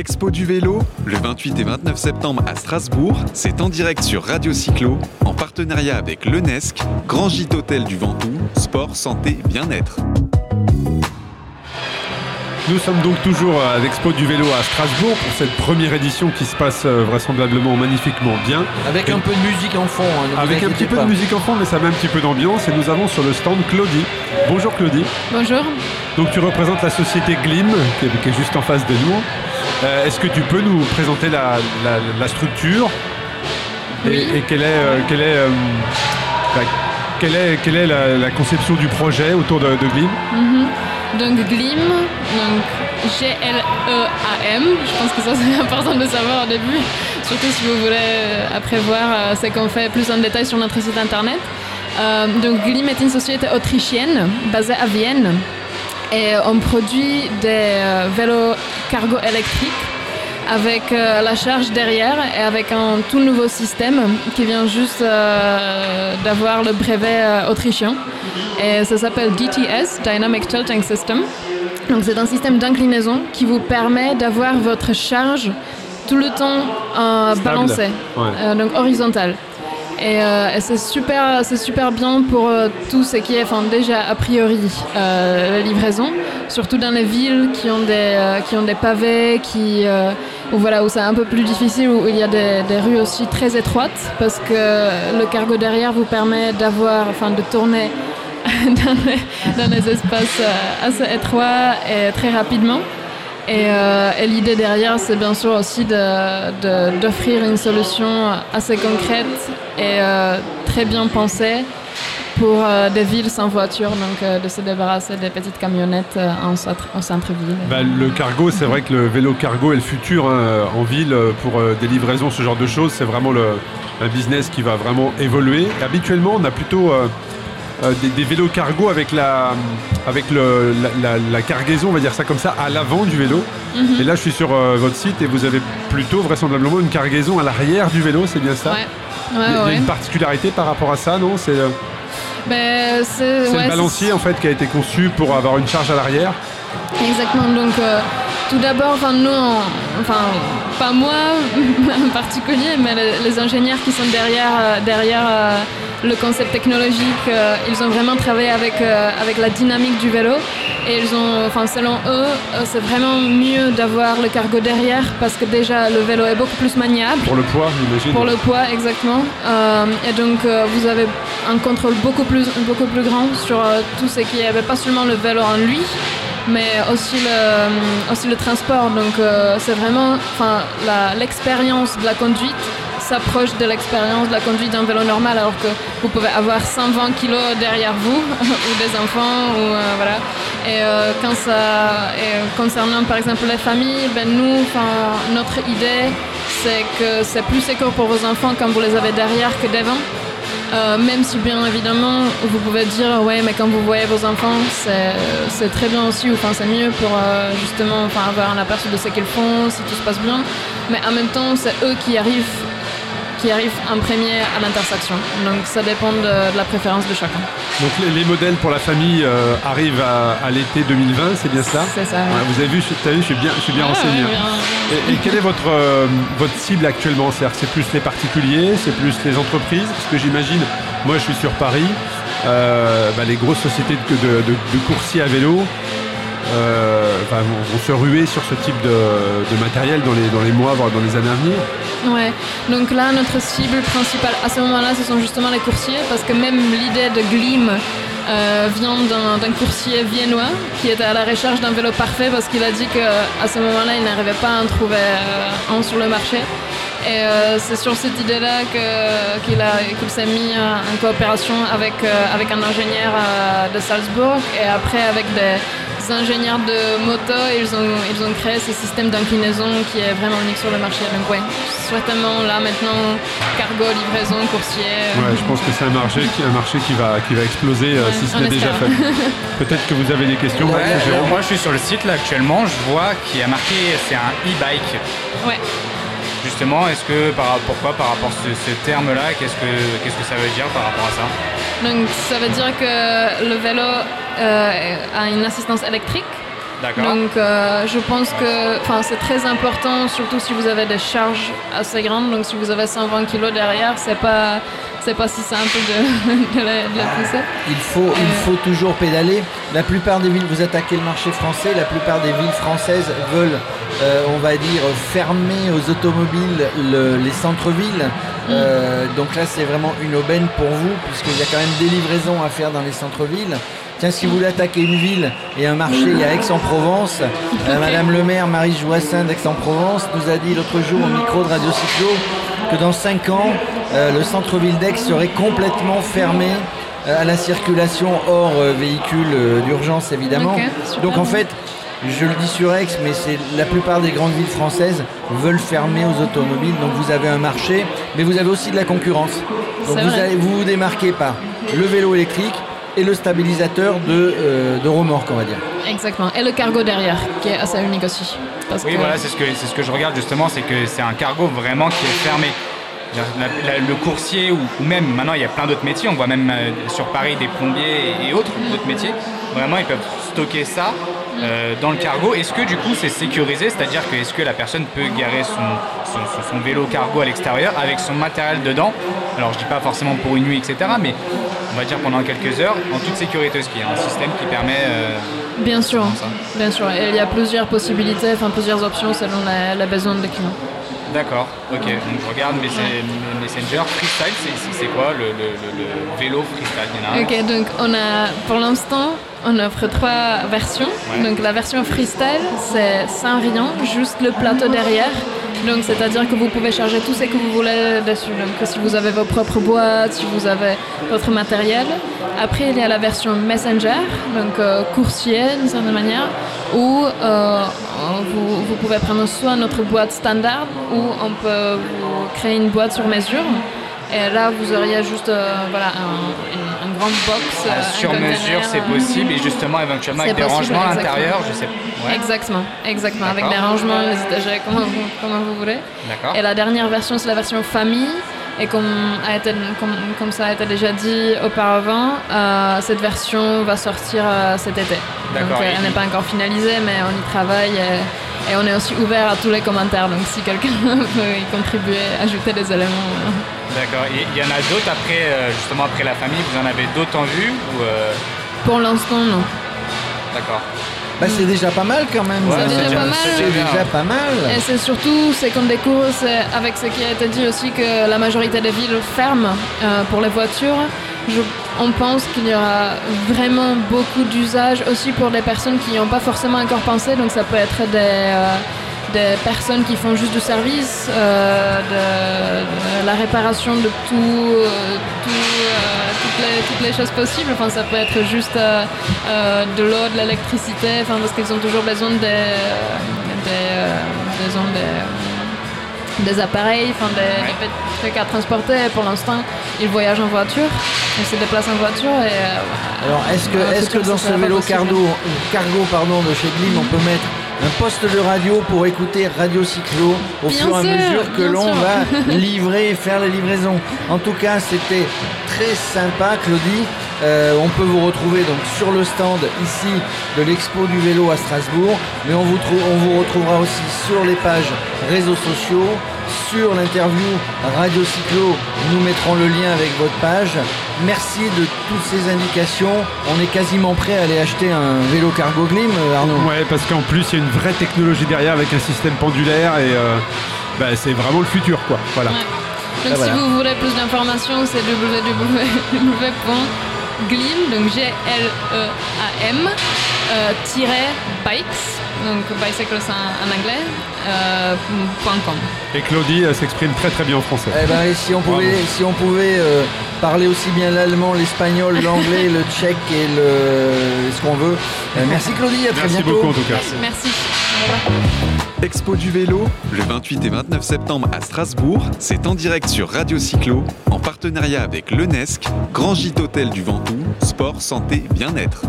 Expo du vélo, le 28 et 29 septembre à Strasbourg, c'est en direct sur Radio Cyclo, en partenariat avec l'UNESC, Grand Gîte Hôtel du Ventoux, sport, santé, bien-être. Nous sommes donc toujours à l'Expo du vélo à Strasbourg pour cette première édition qui se passe euh, vraisemblablement magnifiquement bien. Avec un peu de musique en fond. hein, Avec un petit peu de musique en fond, mais ça met un petit peu d'ambiance. Et nous avons sur le stand Claudie. Bonjour Claudie. Bonjour. Donc tu représentes la société Glim, qui est juste en face de nous. Euh, Est-ce que tu peux nous présenter la, la- la structure et, Oui. et quelle est, euh, quelle est, euh, bah, quelle est, quelle est la, la conception du projet autour de, de Glim Donc Glim, donc G-L-E-A-M. Je pense que ça c'est important de savoir au début, surtout si vous voulez euh, après voir euh, ce qu'on fait plus en détail sur notre site internet. Euh, donc Glim est une société autrichienne basée à Vienne et on produit des euh, vélos cargo électriques avec euh, la charge derrière et avec un tout nouveau système qui vient juste euh, d'avoir le brevet euh, autrichien. Et ça s'appelle DTS, Dynamic Tilting System. Donc c'est un système d'inclinaison qui vous permet d'avoir votre charge tout le temps balancée, Ouais. donc horizontale. Et, euh, et c'est super, c'est super bien pour euh, tout ce qui est, enfin déjà a priori euh, la livraison, surtout dans les villes qui ont des, qui ont des pavés, qui, où voilà où c'est un peu plus difficile, où il y a des, rues aussi très étroites, parce que le cargo derrière vous permet d'avoir, enfin de tourner dans les, dans les espaces assez étroits et très rapidement. Et, euh, et l'idée derrière, c'est bien sûr aussi d'offrir une solution assez concrète et euh, très bien pensée pour euh, des villes sans voiture, donc de se débarrasser des petites camionnettes en, centre- en centre-ville. Bah, le cargo, c'est vrai que le vélo cargo est le futur en ville pour des livraisons, ce genre de choses. C'est vraiment le, un business qui va vraiment évoluer. Habituellement, on a plutôt euh, des, des vélos cargo avec, la, avec le, la, la- la cargaison, on va dire ça comme ça, à l'avant du vélo. Mhm. Et là, je suis sur euh, votre site et vous avez plutôt vraisemblablement une cargaison à l'arrière du vélo, c'est bien ça Ouais. Il y a- Ouais, il y a ouais. une particularité par rapport à ça, non? C'est euh, Ben, c'est le balancier en fait qui a été conçu pour avoir une charge à l'arrière. Exactement. Donc, euh, tout d'abord, enfin, nous, on- enfin, pas moi en particulier, mais les, les ingénieurs qui sont derrière, euh, derrière euh, le concept technologique, euh, ils ont vraiment travaillé avec, euh, avec la dynamique du vélo. Et ils ont, enfin, selon eux, euh, c'est vraiment mieux d'avoir le cargo derrière parce que déjà, le vélo est beaucoup plus maniable. Pour le poids, j'imagine. Pour le poids, exactement. Euh, et donc, vous avez un contrôle beaucoup plus, beaucoup plus grand sur tout ce qui est, ben, pas seulement le vélo en lui, mais aussi le, aussi le transport. Donc, c'est vraiment, l'expérience de la conduite s'approche de l'expérience de la conduite d'un vélo normal, alors que vous pouvez avoir 120 kilos derrière vous, ou des enfants, ou euh, voilà. Et euh, quand ça, et concernant par exemple les familles, ben nous, notre idée, c'est que c'est plus sécure pour vos enfants quand vous les avez derrière que devant. Euh, même si bien évidemment vous pouvez dire ouais mais quand vous voyez vos enfants c'est très bien aussi ou enfin c'est mieux pour euh, justement avoir un aperçu de ce qu'ils font si tout se passe bien mais en même temps c'est eux qui arrivent qui arrivent en premier à l'intersection donc ça dépend de, de la préférence de chacun Donc les, les modèles pour la famille euh, arrivent à, à l'été 2020, c'est bien cela c'est ça ouais. Ouais, Vous avez vu, je, t'as vu, je suis bien, je suis bien Ouais, renseigné. ouais, hein. bien. Et, et quelle est votre, euh, votre cible actuellement? C'est-à-dire c'est plus les particuliers, c'est plus les entreprises? Parce que j'imagine, moi je suis sur Paris, euh, bah, les grosses sociétés de, de, de- de coursiers à vélo euh, enfin, vont, se ruer sur ce type de, matériel dans les, dans les mois, voire dans les années à venir. Ouais, donc là, notre cible principale à ce moment-là, ce sont justement les coursiers, parce que même l'idée de Glim euh, vient d'un coursier viennois qui était à la recherche d'un vélo parfait parce qu'il a dit qu'à ce moment-là, il n'arrivait pas à en trouver euh, un sur le marché. Et euh, c'est sur cette idée-là qu'il s'est mis en coopération avec, euh, avec un ingénieur de Salzbourg et après avec des ingénieurs de moto, ils ont, ils ont créé ce système d'inclinaison qui est vraiment unique sur le marché. Donc ouais, certainement là maintenant, cargo, livraison, coursier. euh, Ouais, je pense que c'est un marché, qui, un marché qui, va, qui va exploser euh, Ouais, si ce n'est déjà fait. Peut-être que vous avez des questions. Ouais, moi je suis sur le site là actuellement, je vois qu'il y a marqué c'est un e-bike. Ouais. Justement, est-ce que par, pourquoi par rapport à ce, ce terme-là, qu'est-ce que qu'est-ce que ça veut dire par rapport à ça? Donc ça veut dire que le vélo euh, a une assistance électrique D'accord. Donc euh, je pense que enfin, c'est très important, surtout si vous avez des charges assez grandes. Donc si vous avez 120 kg derrière, c'est pas c'est pas si simple de, de la, de la pousser. Il faut, il faut toujours pédaler. La plupart des villes, vous attaquez le marché français, la plupart des villes françaises veulent, euh, on va dire, fermer aux automobiles le- les centres-villes. Euh, donc là, c'est vraiment une aubaine pour vous, puisqu'il y a quand même des livraisons à faire dans les centres-villes. Tiens, si vous voulez attaquer une ville et un marché, il y a Aix-en-Provence. Euh, Madame le maire, Marie Joassin d'Aix-en-Provence, nous a dit l'autre jour au micro de Radio Cyclo que dans 5 ans, euh, le centre-ville d'Aix serait complètement fermé euh, à la circulation hors véhicules euh, d'urgence évidemment. Donc en fait, je le dis sur Aix, mais c'est la plupart des grandes villes françaises veulent fermer aux automobiles. Donc vous avez un marché, mais vous avez aussi de la concurrence. Donc vous, allez- vous vous démarquez par le vélo électrique et le stabilisateur de, euh, de remorque, on va dire. Exactement. Et le cargo derrière, qui est assez unique aussi. Parce Oui, que voilà, c'est ce, que, c'est ce que je regarde justement, c'est que c'est un cargo vraiment qui est fermé. La- la- le coursier ou, ou même maintenant il y a plein d'autres métiers, on voit même euh, sur Paris des plombiers et, et autres d'autres métiers. Vraiment ils peuvent stocker ça euh, dans le cargo. Est-ce que du coup c'est sécurisé, c'est-à-dire que est-ce que la personne peut garer son, son, son- son vélo cargo à l'extérieur avec son matériel dedans? Alors je dis pas forcément pour une nuit etc. Mais on va dire pendant quelques heures en toute sécurité. Il y a un système qui permet euh, bien sûr, bien sûr. Et il y a plusieurs possibilités, enfin plusieurs options selon la, la besoin des clients. D'accord, ok. Donc je regarde Messenger Freestyle, c'est- quoi le, le- le- le vélo freestyle Il y en a Ok, donc on a, pour l'instant, on offre trois versions. Ouais. Donc la version freestyle, c'est sans rien, juste le plateau derrière. Donc c'est-à-dire que vous pouvez charger tout ce que vous voulez dessus. Donc si vous avez vos propres boîtes, si vous avez votre matériel. Après il y a la version messenger, donc euh, coursier d'une certaine manière, où euh, vous, vous pouvez prendre soit notre boîte standard ou on peut vous créer une boîte sur mesure. Et là, vous auriez juste euh, voilà, un, une, un grand box. euh, Ah, un Sur mesure, c'est euh, possible et justement éventuellement avec des possible, rangements à l'intérieur, je sais. Ouais. Exactement, exactement. Avec des rangements, les étagères, comment vous, comment vous voulez. D'accord. Et la dernière version, c'est la version famille. Et comme, a été, comme, comme ça a été déjà dit auparavant, euh, cette version va sortir euh, cet été. Donc euh, elle n'est pas encore finalisée, mais on y travaille. Et, et on est aussi ouvert à tous les commentaires. Donc si quelqu'un veut y contribuer, ajouter des éléments. D'accord. Il y en a d'autres après, justement après la famille, vous en avez d'autres en vue ou Pour l'instant, non. D'accord. Bah, c'est déjà pas mal quand même. Ouais, C'est déjà pas mal. C'est déjà pas mal. Et c'est surtout, c'est qu'on découvre, c'est avec ce qui a été dit aussi, que la majorité des villes ferment euh, pour les voitures. Je- on pense qu'il y aura vraiment beaucoup d'usages aussi pour des personnes qui n'y ont pas forcément encore pensé. Donc ça peut être des, euh, des personnes qui font juste du service, euh, de, de la réparation de tout, euh, tout, euh, toutes, les, toutes les choses possibles. Enfin, ça peut être juste euh, euh, de l'eau, de l'électricité, enfin, parce qu'ils ont toujours besoin des, des, euh, des, des appareils, enfin, des, trucs à transporter. Pour l'instant, ils voyagent en voiture, ils se déplacent en voiture. Et, euh, Alors, est-ce que, dans le est-ce que dans ce vélo cargo, cargo pardon, de chez Glim, on peut mettre un poste de radio pour écouter Radio Cyclo au Bien fur et à mesure que l'on va livrer et faire les livraisons En tout cas, c'était très sympa, Claudie. Euh, on peut vous retrouver donc sur le stand ici de l'expo du vélo à Strasbourg, mais on vous, on vous retrouvera aussi sur les pages réseaux sociaux, sur l'interview Radio Cyclo, nous mettrons le lien avec votre page. Merci de toutes ces indications. On est quasiment prêt à aller acheter un vélo cargo Glim, euh, Arnaud. Ouais, parce qu'en plus, il y a une vraie technologie derrière avec un système pendulaire et euh, bah, c'est vraiment le futur, quoi. Voilà. Ouais. Donc Ah, voilà. si vous voulez plus d'informations, c'est www.glim, donc G-L-E-A-M, bikes, donc bicycles en, en anglais, euh, point .com. Et Claudie elle s'exprime très très bien en français. Eh ben, et si on pouvait, si on pouvait euh, parler aussi bien l'allemand, l'espagnol, l'anglais, le tchèque et le ce qu'on veut. Euh, merci Claudie, à très Merci bientôt. beaucoup en tout cas. Merci. Au revoir. Expo du vélo, le 28 et 29 septembre à Strasbourg, c'est en direct sur Radio Cyclo, en partenariat avec l'UNESC, Grand Gîte Hôtel du Ventoux, Sport, Santé, Bien-être.